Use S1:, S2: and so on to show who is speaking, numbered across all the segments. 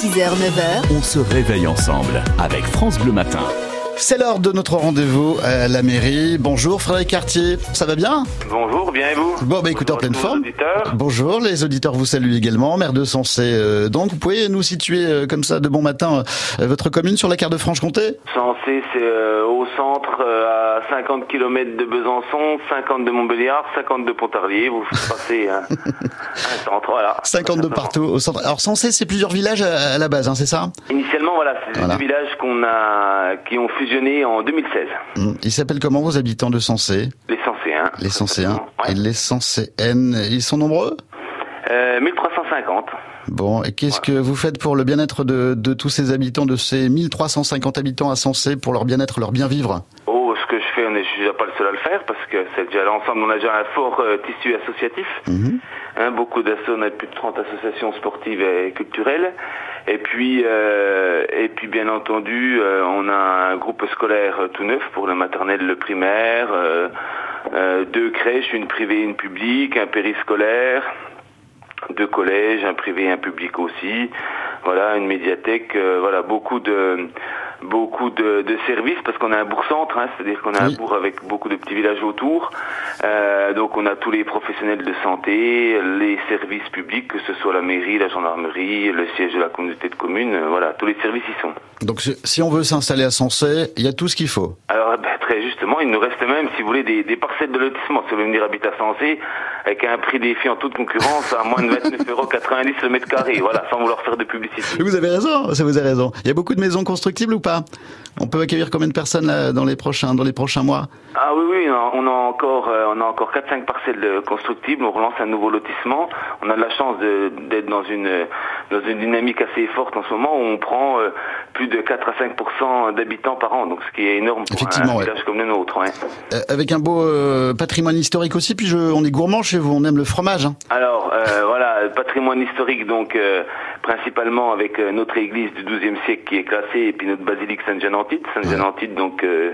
S1: 6h, 9h,
S2: On se réveille ensemble avec France Bleu Matin.
S3: C'est l'heure de notre rendez-vous à la mairie. Bonjour Frédéric Cartier, ça va bien?
S4: Bonjour, bien et vous?
S3: Bon bah écoutez en pleine forme.
S4: auditeurs.
S3: Bonjour, les auditeurs vous saluent également, maire de Sensé. euh, donc vous pouvez nous situer euh, comme ça de bon matin euh, votre commune sur la carte de Franche-Comté?
S4: Sensé, c'est au centre, à 50 km de Besançon, 50 de Montbéliard, 50 de Pontarlier. Vous passez un centre, voilà.
S3: 52 partout au centre. Alors Sensé c'est plusieurs villages à, à la base, hein, c'est ça?
S4: Voilà, c'est
S3: Voilà.
S4: des villages qu'on a, qui ont fusionné en 2016.
S3: Hum, Ils s'appellent comment vos habitants de Sensé
S4: Les Senséens.
S3: Les Senséens
S4: Ouais.
S3: et les Senséennes. Ils sont nombreux?
S4: Euh, 1350.
S3: Bon, et qu'est-ce que vous faites pour le bien-être de, de tous ces habitants, de ces 1350 habitants à Sensé, pour leur bien-être, leur bien vivre
S4: Oh, ce que je fais, on est, je suis déjà pas le seul à le faire parce que c'est déjà l'ensemble, on a déjà un fort euh, tissu associatif. Hein, beaucoup d'associations, on a plus de 30 associations sportives et culturelles. Et puis, euh, et puis bien entendu, euh, on a un groupe scolaire euh, tout neuf pour le maternel, le primaire, deux crèches, une privée, une publique, un périscolaire, deux collèges, un privé un public aussi. Voilà, une médiathèque, euh, voilà, beaucoup de beaucoup de, de services parce qu'on a un bourg-centre, hein, c'est-à-dire qu'on a
S3: Oui.
S4: un bourg avec beaucoup de petits villages autour. Euh, donc on a tous les professionnels de santé, les services publics, que ce soit la mairie, la gendarmerie, le siège de la communauté de communes, euh, voilà, tous les services y sont.
S3: Donc si- on veut s'installer à Sensé, il y a tout ce qu'il faut.
S4: Alors justement, il nous reste même, si vous voulez, des, parcelles de lotissement. Si vous voulez venir habiter à Sensé, avec un prix défi en toute concurrence à moins de 29,90 euros le mètre carré, voilà, sans vouloir faire de publicité.
S3: Vous avez raison, ça vous avez raison. Il y a beaucoup de maisons constructibles ou pas? On peut accueillir combien de personnes là, dans les prochains dans les prochains mois?
S4: Ah oui, oui, on a- encore, on a encore 4-5 parcelles euh, constructibles. On relance un nouveau lotissement. On a de la chance d'être dans une dans une dynamique assez forte en ce moment où on prend euh, plus de 4 à 5% d'habitants par an, donc ce qui est énorme pour
S3: Effectivement,
S4: un
S3: ouais.
S4: village comme le nôtre. ouais.
S3: Euh, Avec un beau euh, patrimoine historique aussi, puis je, on est gourmand chez vous, on aime le fromage. hein.
S4: Alors euh, voilà, patrimoine historique donc principalement avec euh, notre église du XIIe siècle qui est classée et puis notre basilique Sainte-Jeanne-Antide. Sainte-Jeanne-Antide donc euh,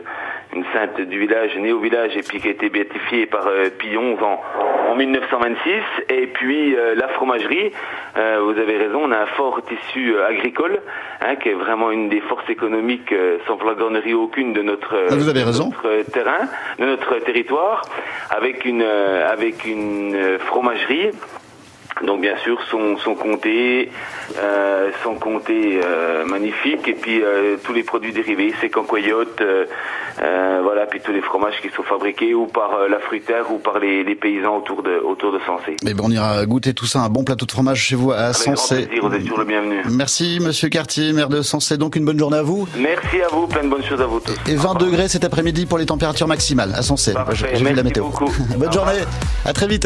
S4: une sainte du village, née au village et puis qui a été béatifiée par euh, Pie XI en, en 1926. Et puis euh, la fromagerie, vous avez raison, on a un fort tissu agricole hein, qui est vraiment une des forces économiques sans flagornerie aucune de notre,
S3: Ah, vous avez
S4: de
S3: raison.
S4: notre terrain, de notre territoire, avec une avec une fromagerie. Donc bien sûr son son comté, euh, son comté euh, magnifique et puis euh, tous les produits dérivés, c'est cancoyotes, euh, euh, voilà, puis tous les fromages qui sont fabriqués ou par euh, la fruitière ou par les, les paysans autour de autour de Sensé.
S3: Mais bon, on ira goûter tout ça, un bon plateau de fromage chez vous à Sensé.
S4: plaisir, vous êtes toujours le bienvenu.
S3: Merci Monsieur Cartier, maire de Sensé. Donc une bonne journée à vous.
S4: Merci à vous, plein de bonnes choses à vous tous.
S3: Et 20 degrés cet après-midi pour les températures maximales à Sensé. J'ai vu la météo.
S4: beaucoup.
S3: Bonne journée, à très vite.